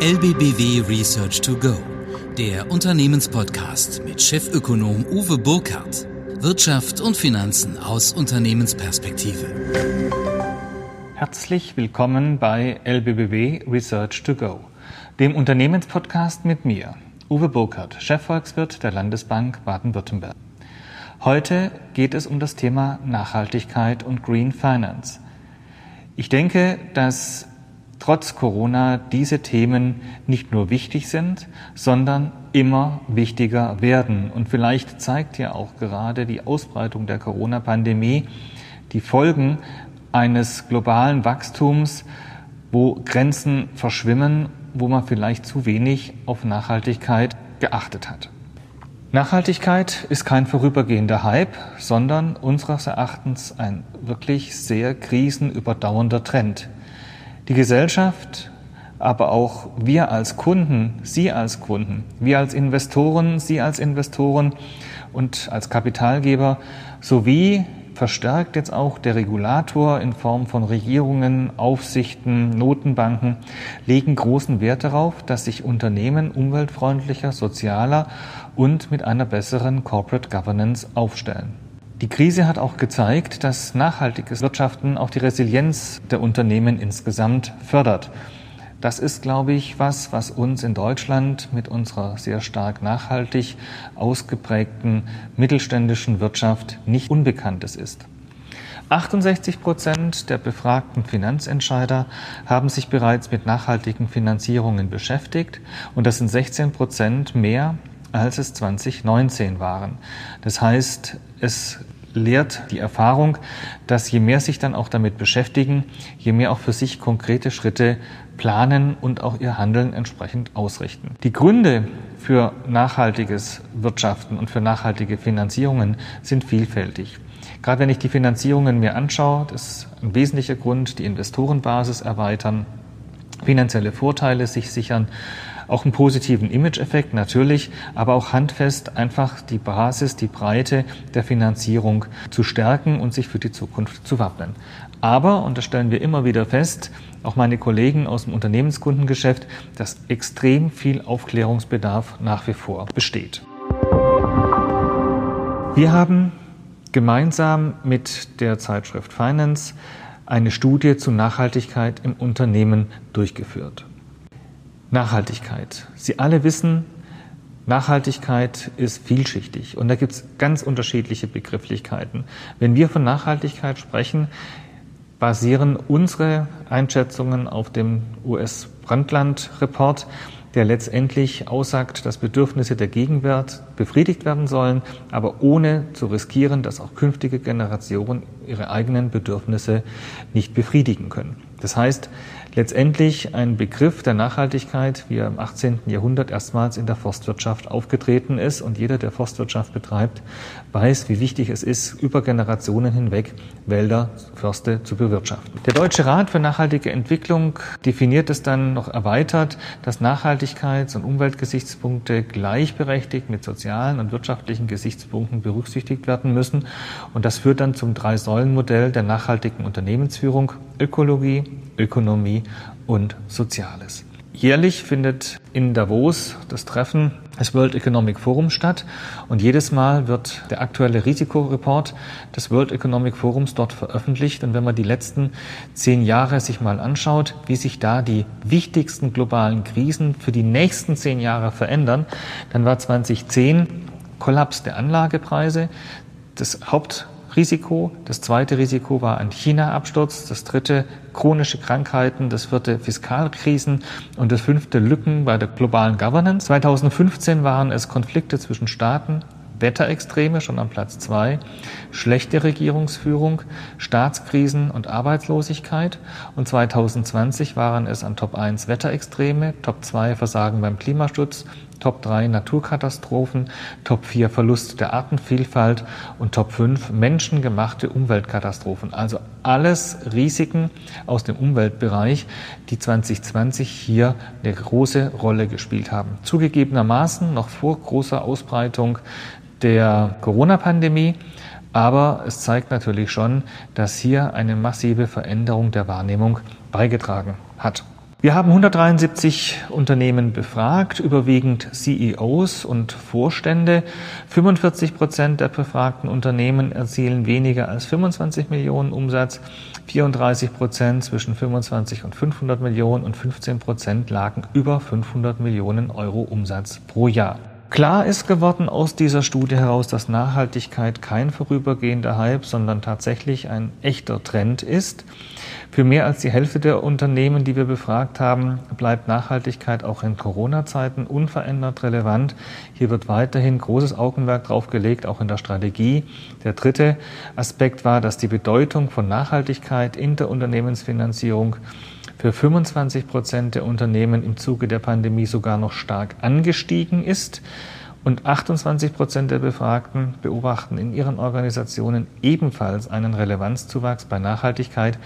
LBBW Research to Go, der Unternehmenspodcast mit Chefökonom Uwe Burkhardt. Wirtschaft und Finanzen aus Unternehmensperspektive. Herzlich willkommen bei LBBW Research to Go, dem Unternehmenspodcast mit mir, Uwe Burkhardt, Chefvolkswirt der Landesbank Baden-Württemberg. Heute geht es um das Thema Nachhaltigkeit und Green Finance. Ich denke, dass trotz Corona diese Themen nicht nur wichtig sind, sondern immer wichtiger werden. Und vielleicht zeigt ja auch gerade die Ausbreitung der Corona-Pandemie die Folgen eines globalen Wachstums, wo Grenzen verschwimmen, wo man vielleicht zu wenig auf Nachhaltigkeit geachtet hat. Nachhaltigkeit ist kein vorübergehender Hype, sondern unseres Erachtens ein wirklich sehr krisenüberdauernder Trend. Die Gesellschaft, aber auch wir als Kunden, Sie als Kunden, wir als Investoren, Sie als Investoren und als Kapitalgeber sowie verstärkt jetzt auch der Regulator in Form von Regierungen, Aufsichten, Notenbanken legen großen Wert darauf, dass sich Unternehmen umweltfreundlicher, sozialer und mit einer besseren Corporate Governance aufstellen. Die Krise hat auch gezeigt, dass nachhaltiges Wirtschaften auch die Resilienz der Unternehmen insgesamt fördert. Das ist, glaube ich, was, was uns in Deutschland mit unserer sehr stark nachhaltig ausgeprägten mittelständischen Wirtschaft nicht Unbekanntes ist. 68 Prozent der befragten Finanzentscheider haben sich bereits mit nachhaltigen Finanzierungen beschäftigt und das sind 16 Prozent mehr als es 2019 waren. Das heißt, es lehrt die Erfahrung, dass je mehr sich dann auch damit beschäftigen, je mehr auch für sich konkrete Schritte planen und auch ihr Handeln entsprechend ausrichten. Die Gründe für nachhaltiges Wirtschaften und für nachhaltige Finanzierungen sind vielfältig. Gerade wenn ich die Finanzierungen mir anschaue, das ist ein wesentlicher Grund, die Investorenbasis erweitern, finanzielle Vorteile sich sichern, auch einen positiven Image-Effekt natürlich, aber auch handfest einfach die Basis, die Breite der Finanzierung zu stärken und sich für die Zukunft zu wappnen. Aber, und das stellen wir immer wieder fest, auch meine Kollegen aus dem Unternehmenskundengeschäft, dass extrem viel Aufklärungsbedarf nach wie vor besteht. Wir haben gemeinsam mit der Zeitschrift Finance eine Studie zu Nachhaltigkeit im Unternehmen durchgeführt. Nachhaltigkeit. Sie alle wissen, Nachhaltigkeit ist vielschichtig und da gibt es ganz unterschiedliche Begrifflichkeiten. Wenn wir von Nachhaltigkeit sprechen, basieren unsere Einschätzungen auf dem US-Brandland-Report, der letztendlich aussagt, dass Bedürfnisse der Gegenwart befriedigt werden sollen, aber ohne zu riskieren, dass auch künftige Generationen ihre eigenen Bedürfnisse nicht befriedigen können. Das heißt, letztendlich ein Begriff der Nachhaltigkeit, wie er im 18. Jahrhundert erstmals in der Forstwirtschaft aufgetreten ist. Und jeder, der Forstwirtschaft betreibt, weiß, wie wichtig es ist, über Generationen hinweg Wälder, Förste zu bewirtschaften. Der Deutsche Rat für nachhaltige Entwicklung definiert es dann noch erweitert, dass Nachhaltigkeits- und Umweltgesichtspunkte gleichberechtigt mit sozialen und wirtschaftlichen Gesichtspunkten berücksichtigt werden müssen. Und das führt dann zum Drei-Säulen-Modell der nachhaltigen Unternehmensführung Ökologie, Ökonomie und Soziales. Jährlich findet in Davos das Treffen des World Economic Forum statt und jedes Mal wird der aktuelle Risikoreport des World Economic Forums dort veröffentlicht. Und wenn man die letzten zehn Jahre sich mal anschaut, wie sich da die wichtigsten globalen Krisen für die nächsten zehn Jahre verändern, dann war 2010 Kollaps der Anlagepreise das Haupt Risiko. Das zweite Risiko war ein China-Absturz. Das dritte chronische Krankheiten. Das vierte Fiskalkrisen. Und das fünfte Lücken bei der globalen Governance. 2015 waren es Konflikte zwischen Staaten, Wetterextreme schon am Platz zwei, schlechte Regierungsführung, Staatskrisen und Arbeitslosigkeit. Und 2020 waren es an Top 1 Wetterextreme, Top 2 Versagen beim Klimaschutz, Top 3 Naturkatastrophen, Top 4 Verlust der Artenvielfalt und Top 5 menschengemachte Umweltkatastrophen. Also alles Risiken aus dem Umweltbereich, die 2020 hier eine große Rolle gespielt haben. Zugegebenermaßen noch vor großer Ausbreitung der Corona-Pandemie. Aber es zeigt natürlich schon, dass hier eine massive Veränderung der Wahrnehmung beigetragen hat. Wir haben 173 Unternehmen befragt, überwiegend CEOs und Vorstände. 45 Prozent der befragten Unternehmen erzielen weniger als 25 Millionen Umsatz, 34 Prozent zwischen 25 und 500 Millionen und 15 Prozent lagen über 500 Millionen Euro Umsatz pro Jahr. Klar ist geworden aus dieser Studie heraus, dass Nachhaltigkeit kein vorübergehender Hype, sondern tatsächlich ein echter Trend ist. Für mehr als die Hälfte der Unternehmen, die wir befragt haben, bleibt Nachhaltigkeit auch in Corona-Zeiten unverändert relevant. Hier wird weiterhin großes Augenmerk drauf gelegt, auch in der Strategie. Der dritte Aspekt war, dass die Bedeutung von Nachhaltigkeit in der Unternehmensfinanzierung für 25 Prozent der Unternehmen im Zuge der Pandemie sogar noch stark angestiegen ist. Und 28 Prozent der Befragten beobachten in ihren Organisationen ebenfalls einen Relevanzzuwachs bei Nachhaltigkeit.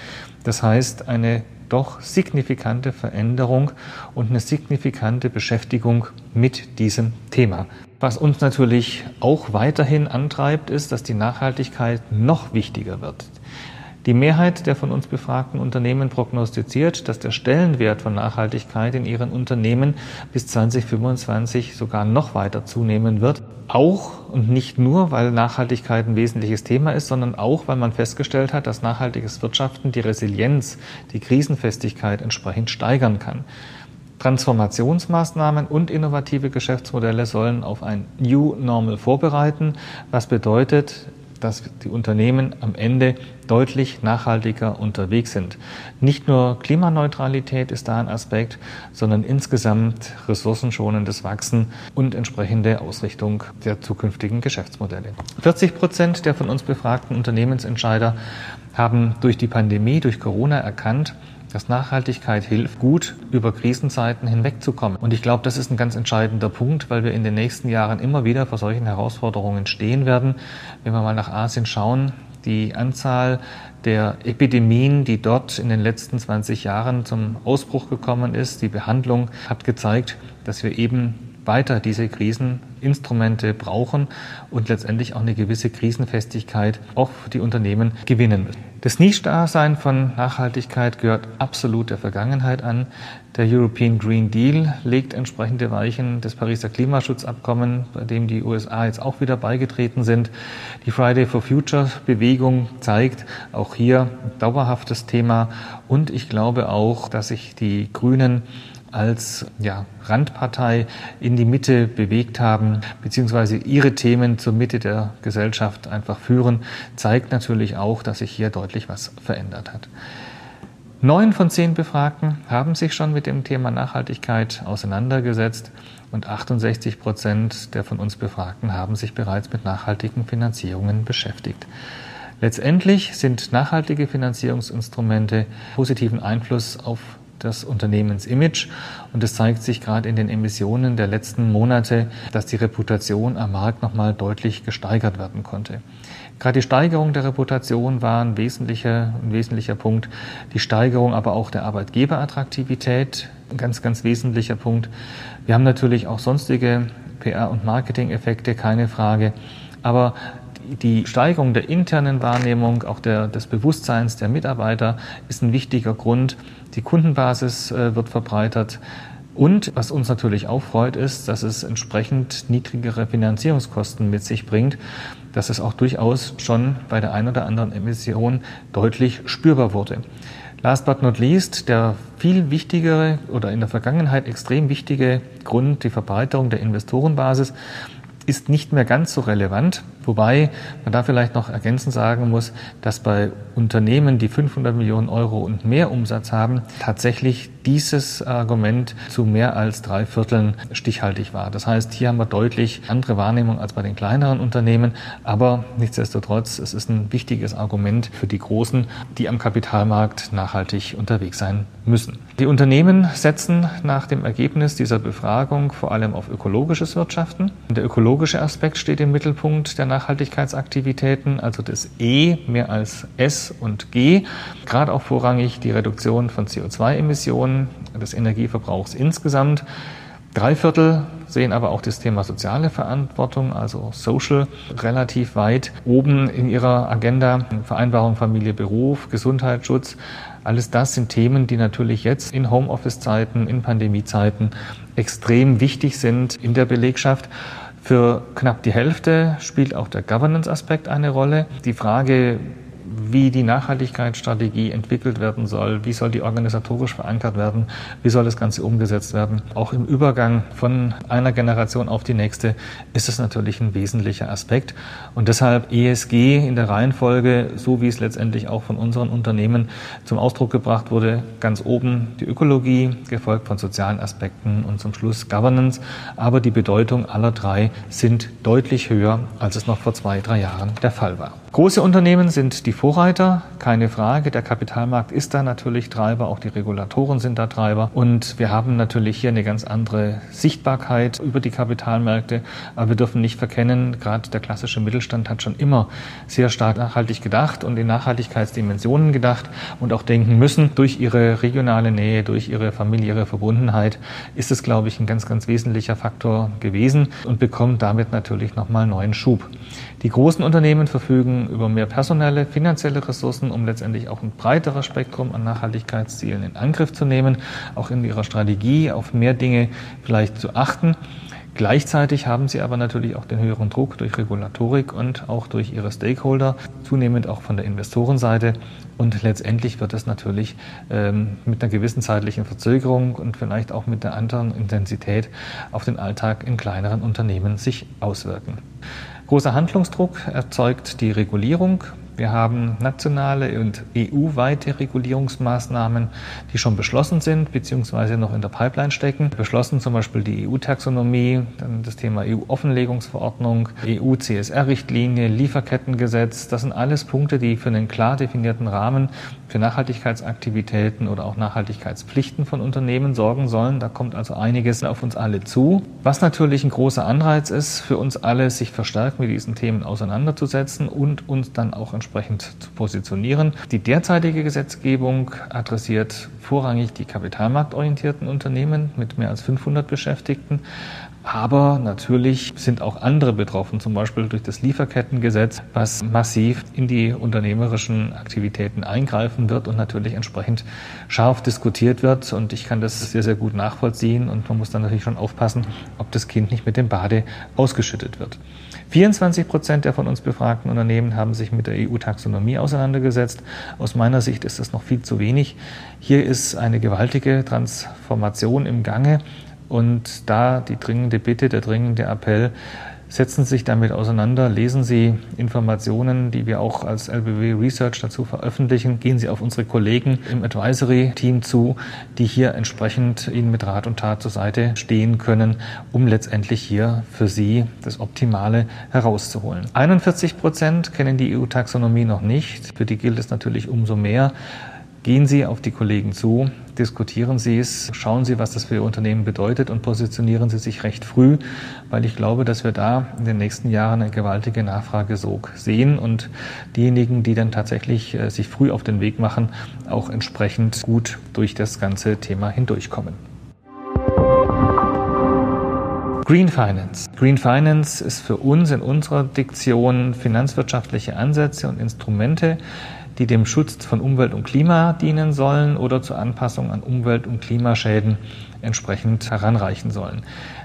Das heißt, eine doch signifikante Veränderung und eine signifikante Beschäftigung mit diesem Thema. Was uns natürlich auch weiterhin antreibt, ist, dass die Nachhaltigkeit noch wichtiger wird. Die Mehrheit der von uns befragten Unternehmen prognostiziert, dass der Stellenwert von Nachhaltigkeit in ihren Unternehmen bis 2025 sogar noch weiter zunehmen wird. Auch und nicht nur, weil Nachhaltigkeit ein wesentliches Thema ist, sondern auch, weil man festgestellt hat, dass nachhaltiges Wirtschaften die Resilienz, die Krisenfestigkeit entsprechend steigern kann. Transformationsmaßnahmen und innovative Geschäftsmodelle sollen auf ein New Normal vorbereiten, was bedeutet, dass die Unternehmen am Ende deutlich nachhaltiger unterwegs sind. Nicht nur Klimaneutralität ist da ein Aspekt, sondern insgesamt ressourcenschonendes Wachsen und entsprechende Ausrichtung der zukünftigen Geschäftsmodelle. 40 Prozent der von uns befragten Unternehmensentscheider haben durch die Pandemie, durch Corona erkannt, dass Nachhaltigkeit hilft, gut über Krisenzeiten hinwegzukommen. Und ich glaube, das ist ein ganz entscheidender Punkt, weil wir in den nächsten Jahren immer wieder vor solchen Herausforderungen stehen werden. Wenn wir mal nach Asien schauen, die Anzahl der Epidemien, die dort in den letzten 20 Jahren zum Ausbruch gekommen ist, die Behandlung hat gezeigt, dass wir eben weiter diese Kriseninstrumente brauchen und letztendlich auch eine gewisse Krisenfestigkeit auch für die Unternehmen gewinnen müssen. Das Nischdasein von Nachhaltigkeit gehört absolut der Vergangenheit an. Der European Green Deal legt entsprechende Weichen. Das Pariser Klimaschutzabkommen, bei dem die USA jetzt auch wieder beigetreten sind. Die Friday for Future Bewegung zeigt auch hier ein dauerhaftes Thema. Und ich glaube auch, dass sich die Grünen als ja, Randpartei in die Mitte bewegt haben, beziehungsweise ihre Themen zur Mitte der Gesellschaft einfach führen, zeigt natürlich auch, dass sich hier deutlich was verändert hat. Neun von zehn Befragten haben sich schon mit dem Thema Nachhaltigkeit auseinandergesetzt und 68 Prozent der von uns Befragten haben sich bereits mit nachhaltigen Finanzierungen beschäftigt. Letztendlich sind nachhaltige Finanzierungsinstrumente positiven Einfluss auf das Unternehmensimage. Und es zeigt sich gerade in den Emissionen der letzten Monate, dass die Reputation am Markt nochmal deutlich gesteigert werden konnte. Gerade die Steigerung der Reputation war ein wesentlicher, ein wesentlicher Punkt. Die Steigerung aber auch der Arbeitgeberattraktivität, ein ganz, ganz wesentlicher Punkt. Wir haben natürlich auch sonstige PR- und Marketing-Effekte, keine Frage. Aber die Steigerung der internen Wahrnehmung, auch der, des Bewusstseins der Mitarbeiter ist ein wichtiger Grund. Die Kundenbasis äh, wird verbreitert. Und was uns natürlich auch freut, ist, dass es entsprechend niedrigere Finanzierungskosten mit sich bringt, dass es auch durchaus schon bei der einen oder anderen Emission deutlich spürbar wurde. Last but not least, der viel wichtigere oder in der Vergangenheit extrem wichtige Grund, die Verbreiterung der Investorenbasis, ist nicht mehr ganz so relevant, wobei man da vielleicht noch ergänzend sagen muss, dass bei Unternehmen, die 500 Millionen Euro und mehr Umsatz haben, tatsächlich dieses Argument zu mehr als drei Vierteln stichhaltig war. Das heißt, hier haben wir deutlich andere Wahrnehmung als bei den kleineren Unternehmen, aber nichtsdestotrotz, es ist ein wichtiges Argument für die Großen, die am Kapitalmarkt nachhaltig unterwegs sein müssen. Die Unternehmen setzen nach dem Ergebnis dieser Befragung vor allem auf ökologisches Wirtschaften. Der ökologische Aspekt steht im Mittelpunkt der Nachhaltigkeitsaktivitäten, also das E mehr als S und G. Gerade auch vorrangig die Reduktion von CO2-Emissionen, des Energieverbrauchs insgesamt. Drei Viertel sehen aber auch das Thema soziale Verantwortung, also Social, relativ weit oben in ihrer Agenda. Vereinbarung Familie, Beruf, Gesundheitsschutz. Alles das sind Themen, die natürlich jetzt in Homeoffice-Zeiten, in Pandemie-Zeiten extrem wichtig sind in der Belegschaft. Für knapp die Hälfte spielt auch der Governance-Aspekt eine Rolle. Die Frage, wie die Nachhaltigkeitsstrategie entwickelt werden soll, wie soll die organisatorisch verankert werden, wie soll das Ganze umgesetzt werden. Auch im Übergang von einer Generation auf die nächste ist es natürlich ein wesentlicher Aspekt. Und deshalb ESG in der Reihenfolge, so wie es letztendlich auch von unseren Unternehmen zum Ausdruck gebracht wurde, ganz oben die Ökologie, gefolgt von sozialen Aspekten und zum Schluss Governance. Aber die Bedeutung aller drei sind deutlich höher, als es noch vor zwei, drei Jahren der Fall war. Große Unternehmen sind die Vorreiter, keine Frage. Der Kapitalmarkt ist da natürlich Treiber, auch die Regulatoren sind da Treiber. Und wir haben natürlich hier eine ganz andere Sichtbarkeit über die Kapitalmärkte. Aber wir dürfen nicht verkennen, gerade der klassische Mittelstand hat schon immer sehr stark nachhaltig gedacht und in Nachhaltigkeitsdimensionen gedacht und auch denken müssen. Durch ihre regionale Nähe, durch ihre familiäre Verbundenheit ist es, glaube ich, ein ganz, ganz wesentlicher Faktor gewesen und bekommt damit natürlich nochmal neuen Schub. Die großen Unternehmen verfügen über mehr personelle, finanzielle Ressourcen, um letztendlich auch ein breiteres Spektrum an Nachhaltigkeitszielen in Angriff zu nehmen, auch in ihrer Strategie auf mehr Dinge vielleicht zu achten. Gleichzeitig haben sie aber natürlich auch den höheren Druck durch Regulatorik und auch durch ihre Stakeholder, zunehmend auch von der Investorenseite. Und letztendlich wird es natürlich ähm, mit einer gewissen zeitlichen Verzögerung und vielleicht auch mit der anderen Intensität auf den Alltag in kleineren Unternehmen sich auswirken. Großer Handlungsdruck erzeugt die Regulierung. Wir haben nationale und EU-weite Regulierungsmaßnahmen, die schon beschlossen sind bzw. noch in der Pipeline stecken. Beschlossen zum Beispiel die EU-Taxonomie, dann das Thema EU-Offenlegungsverordnung, EU-CSR-Richtlinie, Lieferkettengesetz. Das sind alles Punkte, die für einen klar definierten Rahmen für Nachhaltigkeitsaktivitäten oder auch Nachhaltigkeitspflichten von Unternehmen sorgen sollen. Da kommt also einiges auf uns alle zu. Was natürlich ein großer Anreiz ist für uns alle, sich verstärkt mit diesen Themen auseinanderzusetzen und uns dann auch entsprechend entsprechend zu positionieren. Die derzeitige Gesetzgebung adressiert vorrangig die kapitalmarktorientierten Unternehmen mit mehr als 500 Beschäftigten. Aber natürlich sind auch andere betroffen, zum Beispiel durch das Lieferkettengesetz, was massiv in die unternehmerischen Aktivitäten eingreifen wird und natürlich entsprechend scharf diskutiert wird. Und ich kann das sehr, sehr gut nachvollziehen. Und man muss dann natürlich schon aufpassen, ob das Kind nicht mit dem Bade ausgeschüttet wird. 24 Prozent der von uns befragten Unternehmen haben sich mit der EU-Taxonomie auseinandergesetzt. Aus meiner Sicht ist das noch viel zu wenig. Hier ist eine gewaltige Transformation im Gange. Und da die dringende Bitte, der dringende Appell, setzen Sie sich damit auseinander, lesen Sie Informationen, die wir auch als LBW Research dazu veröffentlichen, gehen Sie auf unsere Kollegen im Advisory-Team zu, die hier entsprechend Ihnen mit Rat und Tat zur Seite stehen können, um letztendlich hier für Sie das Optimale herauszuholen. 41 Prozent kennen die EU-Taxonomie noch nicht. Für die gilt es natürlich umso mehr. Gehen Sie auf die Kollegen zu, diskutieren Sie es, schauen Sie, was das für Ihr Unternehmen bedeutet und positionieren Sie sich recht früh, weil ich glaube, dass wir da in den nächsten Jahren eine gewaltige Nachfragesog sehen und diejenigen, die dann tatsächlich äh, sich früh auf den Weg machen, auch entsprechend gut durch das ganze Thema hindurchkommen. Green Finance. Green Finance ist für uns in unserer Diktion finanzwirtschaftliche Ansätze und Instrumente, die dem Schutz von Umwelt und Klima dienen sollen oder zur Anpassung an Umwelt- und Klimaschäden entsprechend heranreichen sollen.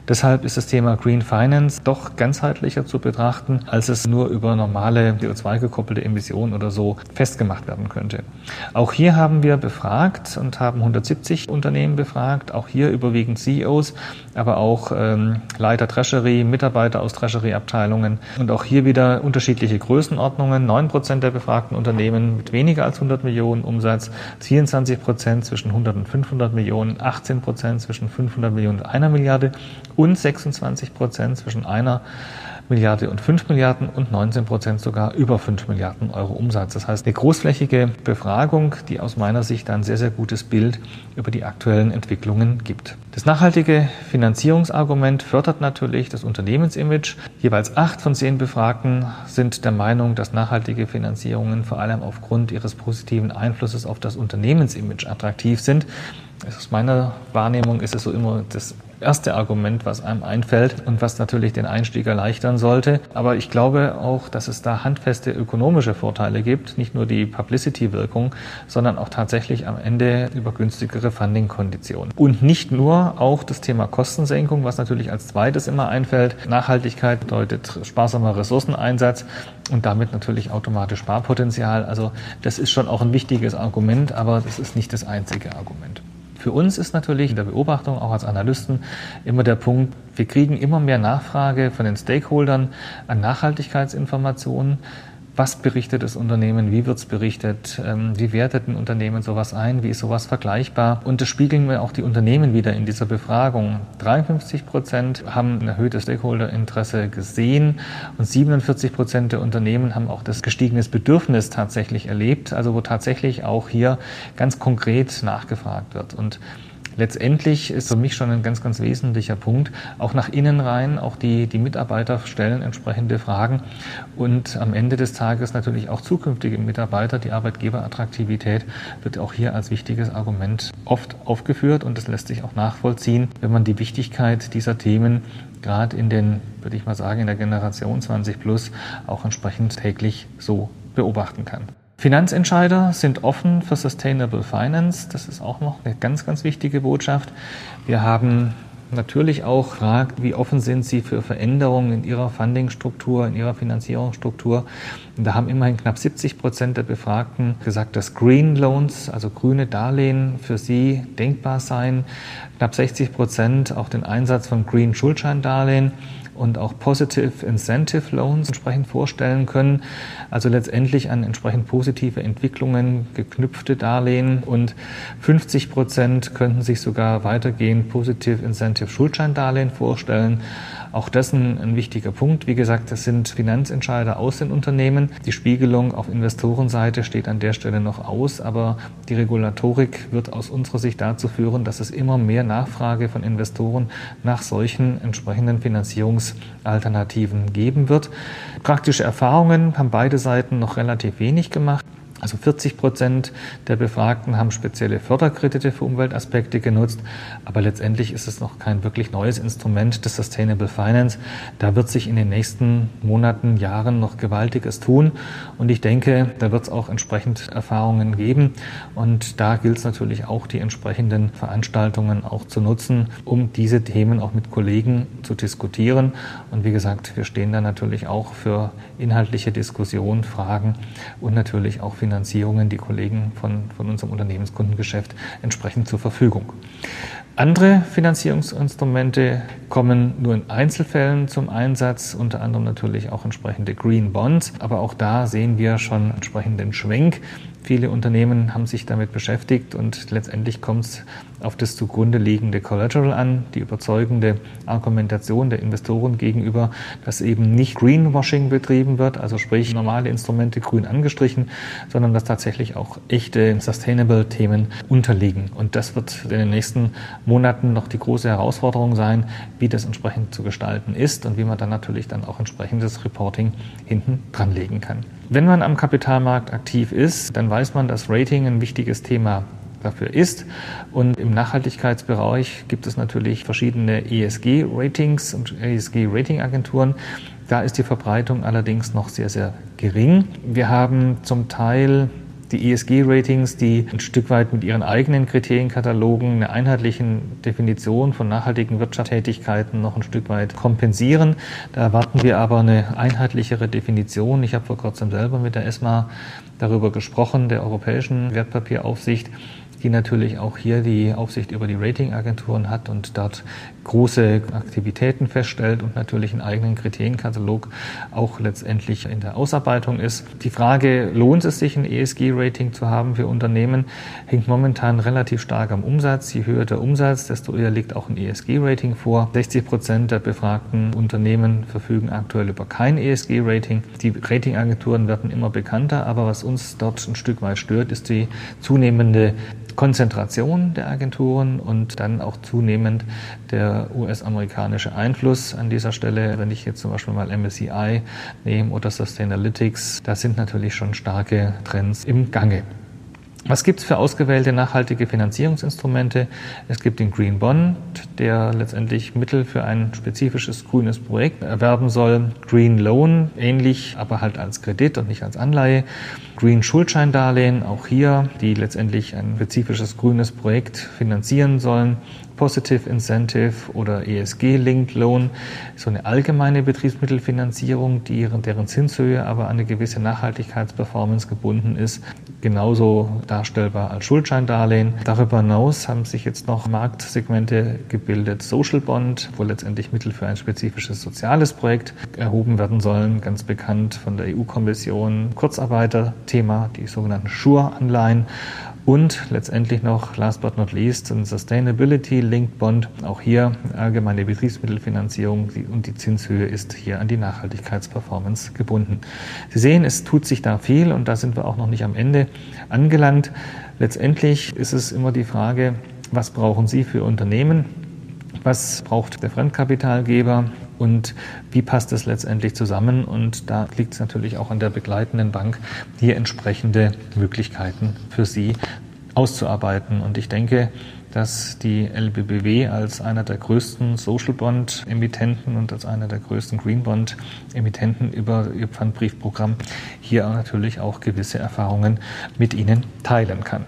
Deshalb ist das Thema Green Finance doch ganzheitlicher zu betrachten, als es nur über normale CO2-gekoppelte Emissionen oder so festgemacht werden könnte. Auch hier haben wir befragt und haben 170 Unternehmen befragt, auch hier überwiegend CEOs, aber auch ähm, Leiter Treasury, Mitarbeiter aus Treasury-Abteilungen und auch hier wieder unterschiedliche Größenordnungen. 9 Prozent der befragten Unternehmen mit weniger als 100 Millionen Umsatz, 24 Prozent zwischen 100 und 500 Millionen, 18 Prozent zwischen 500 Millionen und einer Milliarde und 26 Prozent zwischen einer Milliarde und 5 Milliarden und 19 Prozent sogar über 5 Milliarden Euro Umsatz. Das heißt, eine großflächige Befragung, die aus meiner Sicht ein sehr, sehr gutes Bild über die aktuellen Entwicklungen gibt. Das nachhaltige Finanzierungsargument fördert natürlich das Unternehmensimage. Jeweils acht von zehn Befragten sind der Meinung, dass nachhaltige Finanzierungen vor allem aufgrund ihres positiven Einflusses auf das Unternehmensimage attraktiv sind. Aus meiner Wahrnehmung ist es so immer das erste Argument, was einem einfällt und was natürlich den Einstieg erleichtern sollte. Aber ich glaube auch, dass es da handfeste ökonomische Vorteile gibt, nicht nur die Publicity-Wirkung, sondern auch tatsächlich am Ende über günstigere Funding-Konditionen. Und nicht nur auch das Thema Kostensenkung, was natürlich als zweites immer einfällt. Nachhaltigkeit bedeutet sparsamer Ressourceneinsatz und damit natürlich automatisch Sparpotenzial. Also das ist schon auch ein wichtiges Argument, aber das ist nicht das einzige Argument. Für uns ist natürlich in der Beobachtung, auch als Analysten, immer der Punkt, wir kriegen immer mehr Nachfrage von den Stakeholdern an Nachhaltigkeitsinformationen was berichtet das Unternehmen, wie wird es berichtet, ähm, wie wertet ein Unternehmen sowas ein, wie ist sowas vergleichbar. Und das spiegeln wir auch die Unternehmen wieder in dieser Befragung. 53 Prozent haben ein erhöhtes Stakeholderinteresse gesehen und 47 Prozent der Unternehmen haben auch das gestiegenes Bedürfnis tatsächlich erlebt, also wo tatsächlich auch hier ganz konkret nachgefragt wird. Und letztendlich ist für mich schon ein ganz, ganz wesentlicher Punkt, auch nach innen rein, auch die, die Mitarbeiter stellen entsprechende Fragen und am Ende des Tages natürlich auch zukünftige Mitarbeiter, die Arbeitgeberattraktivität wird auch hier als wichtiges Argument oft aufgeführt und das lässt sich auch nachvollziehen, wenn man die Wichtigkeit dieser Themen gerade in den, würde ich mal sagen, in der Generation 20 plus auch entsprechend täglich so beobachten kann. Finanzentscheider sind offen für Sustainable Finance. Das ist auch noch eine ganz, ganz wichtige Botschaft. Wir haben natürlich auch gefragt, wie offen sind Sie für Veränderungen in Ihrer Fundingstruktur, in Ihrer Finanzierungsstruktur. Und da haben immerhin knapp 70 Prozent der Befragten gesagt, dass Green Loans, also grüne Darlehen, für sie denkbar seien. Knapp 60 Prozent auch den Einsatz von Green Schuldscheindarlehen und auch Positive Incentive Loans entsprechend vorstellen können. Also letztendlich an entsprechend positive Entwicklungen geknüpfte Darlehen und 50 Prozent könnten sich sogar weitergehend Positive Incentive Schuldscheindarlehen vorstellen. Auch das ein, ein wichtiger Punkt. Wie gesagt, das sind Finanzentscheider aus den Unternehmen. Die Spiegelung auf Investorenseite steht an der Stelle noch aus, aber die Regulatorik wird aus unserer Sicht dazu führen, dass es immer mehr Nachfrage von Investoren nach solchen entsprechenden Finanzierungsalternativen geben wird. Praktische Erfahrungen haben beide Seiten noch relativ wenig gemacht. Also 40 Prozent der Befragten haben spezielle Förderkredite für Umweltaspekte genutzt, aber letztendlich ist es noch kein wirklich neues Instrument des Sustainable Finance. Da wird sich in den nächsten Monaten, Jahren noch Gewaltiges tun. Und ich denke, da wird es auch entsprechend Erfahrungen geben. Und da gilt es natürlich auch, die entsprechenden Veranstaltungen auch zu nutzen, um diese Themen auch mit Kollegen zu diskutieren. Und wie gesagt, wir stehen da natürlich auch für inhaltliche Diskussionen, Fragen und natürlich auch Finanzierung Finanzierungen die Kollegen von, von unserem Unternehmenskundengeschäft entsprechend zur Verfügung. Andere Finanzierungsinstrumente kommen nur in Einzelfällen zum Einsatz, unter anderem natürlich auch entsprechende Green Bonds. Aber auch da sehen wir schon entsprechenden Schwenk. Viele Unternehmen haben sich damit beschäftigt und letztendlich kommt es auf das zugrunde liegende Collateral an, die überzeugende Argumentation der Investoren gegenüber, dass eben nicht Greenwashing betrieben wird, also sprich normale Instrumente grün angestrichen, sondern dass tatsächlich auch echte Sustainable-Themen unterliegen. Und das wird in den nächsten Monaten noch die große Herausforderung sein, wie das entsprechend zu gestalten ist und wie man dann natürlich dann auch entsprechendes Reporting hinten dranlegen kann. Wenn man am Kapitalmarkt aktiv ist, dann weiß man, dass Rating ein wichtiges Thema dafür ist. Und im Nachhaltigkeitsbereich gibt es natürlich verschiedene ESG-Ratings und ESG-Ratingagenturen. Da ist die Verbreitung allerdings noch sehr, sehr gering. Wir haben zum Teil die ESG-Ratings, die ein Stück weit mit ihren eigenen Kriterienkatalogen eine einheitliche Definition von nachhaltigen Wirtschaftstätigkeiten noch ein Stück weit kompensieren. Da erwarten wir aber eine einheitlichere Definition. Ich habe vor kurzem selber mit der ESMA darüber gesprochen, der Europäischen Wertpapieraufsicht die natürlich auch hier die Aufsicht über die Ratingagenturen hat und dort große Aktivitäten feststellt und natürlich einen eigenen Kriterienkatalog auch letztendlich in der Ausarbeitung ist. Die Frage, lohnt es sich ein ESG-Rating zu haben für Unternehmen, hängt momentan relativ stark am Umsatz. Je höher der Umsatz, desto eher liegt auch ein ESG-Rating vor. 60 Prozent der befragten Unternehmen verfügen aktuell über kein ESG-Rating. Die Ratingagenturen werden immer bekannter, aber was uns dort ein Stück weit stört, ist die zunehmende Konzentration der Agenturen und dann auch zunehmend der US-amerikanische Einfluss an dieser Stelle. Wenn ich jetzt zum Beispiel mal MSCI nehme oder Sustainalytics, da sind natürlich schon starke Trends im Gange. Was gibt es für ausgewählte nachhaltige Finanzierungsinstrumente? Es gibt den Green Bond, der letztendlich Mittel für ein spezifisches grünes Projekt erwerben soll. Green Loan, ähnlich, aber halt als Kredit und nicht als Anleihe. Green Schuldscheindarlehen, auch hier, die letztendlich ein spezifisches grünes Projekt finanzieren sollen. Positive Incentive oder ESG-Linked Loan, so eine allgemeine Betriebsmittelfinanzierung, die, deren Zinshöhe aber an eine gewisse Nachhaltigkeitsperformance gebunden ist, genauso darstellbar als Schuldscheindarlehen. Darüber hinaus haben sich jetzt noch Marktsegmente gebildet, Social Bond, wo letztendlich Mittel für ein spezifisches soziales Projekt erhoben werden sollen, ganz bekannt von der EU-Kommission, Kurzarbeiter-Thema, die sogenannten Schur-Anleihen und letztendlich noch, last but not least, ein Sustainability Linked Bond. Auch hier allgemeine Betriebsmittelfinanzierung und die Zinshöhe ist hier an die Nachhaltigkeitsperformance gebunden. Sie sehen, es tut sich da viel und da sind wir auch noch nicht am Ende angelangt. Letztendlich ist es immer die Frage, was brauchen Sie für Unternehmen? Was braucht der Fremdkapitalgeber? Und wie passt es letztendlich zusammen. Und da liegt es natürlich auch an der begleitenden Bank, hier entsprechende Möglichkeiten für Sie auszuarbeiten. Und ich denke, dass die LBBW als einer der größten Social Bond Emittenten und als einer der größten Green Bond Emittenten über ihr Pfandbriefprogramm hier natürlich auch gewisse Erfahrungen mit Ihnen teilen kann.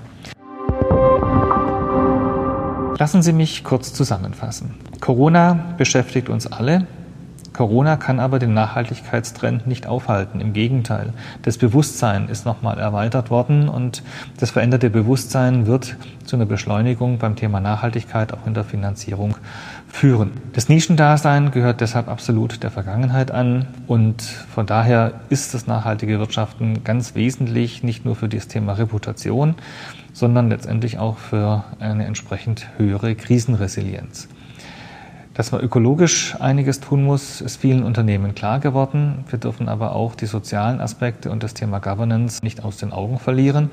Lassen Sie mich kurz zusammenfassen. Corona beschäftigt uns alle. Corona kann aber den Nachhaltigkeitstrend nicht aufhalten. Im Gegenteil, das Bewusstsein ist nochmal erweitert worden und das veränderte Bewusstsein wird zu einer Beschleunigung beim Thema Nachhaltigkeit auch in der Finanzierung führen. Das Nischendasein gehört deshalb absolut der Vergangenheit an und von daher ist das nachhaltige Wirtschaften ganz wesentlich nicht nur für das Thema Reputation, sondern letztendlich auch für eine entsprechend höhere Krisenresilienz. Dass man ökologisch einiges tun muss, ist vielen Unternehmen klar geworden. Wir dürfen aber auch die sozialen Aspekte und das Thema Governance nicht aus den Augen verlieren.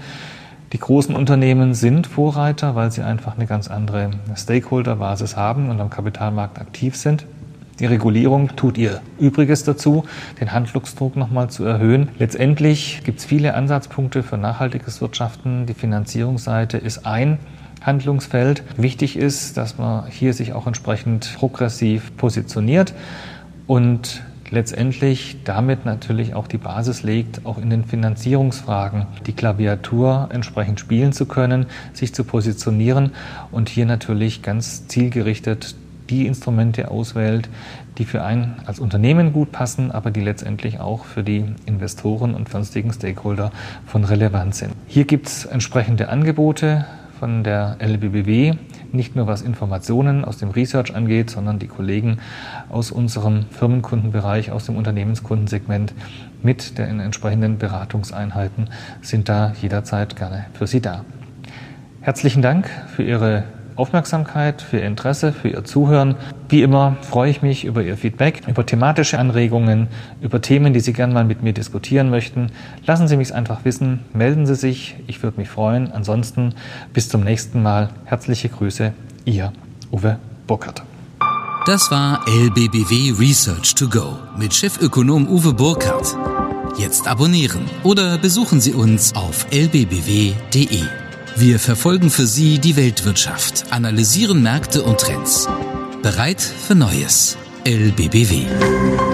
Die großen Unternehmen sind Vorreiter, weil sie einfach eine ganz andere Stakeholder-Basis haben und am Kapitalmarkt aktiv sind. Die Regulierung tut ihr Übriges dazu, den Handlungsdruck nochmal zu erhöhen. Letztendlich gibt es viele Ansatzpunkte für nachhaltiges Wirtschaften. Die Finanzierungsseite ist ein Handlungsfeld. Wichtig ist, dass man hier sich auch entsprechend progressiv positioniert und letztendlich damit natürlich auch die Basis legt, auch in den Finanzierungsfragen die Klaviatur entsprechend spielen zu können, sich zu positionieren und hier natürlich ganz zielgerichtet die Instrumente auswählt, die für einen als Unternehmen gut passen, aber die letztendlich auch für die Investoren und sonstigen Stakeholder von Relevanz sind. Hier gibt es entsprechende Angebote von der LBBW, nicht nur was Informationen aus dem Research angeht, sondern die Kollegen aus unserem Firmenkundenbereich, aus dem Unternehmenskundensegment mit den entsprechenden Beratungseinheiten sind da jederzeit gerne für Sie da. Herzlichen Dank für Ihre Aufmerksamkeit, für Ihr Interesse, für Ihr Zuhören. Wie immer freue ich mich über Ihr Feedback, über thematische Anregungen, über Themen, die Sie gerne mal mit mir diskutieren möchten. Lassen Sie mich einfach wissen, melden Sie sich, ich würde mich freuen. Ansonsten bis zum nächsten Mal. Herzliche Grüße, Ihr Uwe Burkhardt. Das war LBBW Research to Go mit Chefökonom Uwe Burkhardt. Jetzt abonnieren oder besuchen Sie uns auf lbbw.de. Wir verfolgen für Sie die Weltwirtschaft, analysieren Märkte und Trends. Bereit für Neues. LBBW.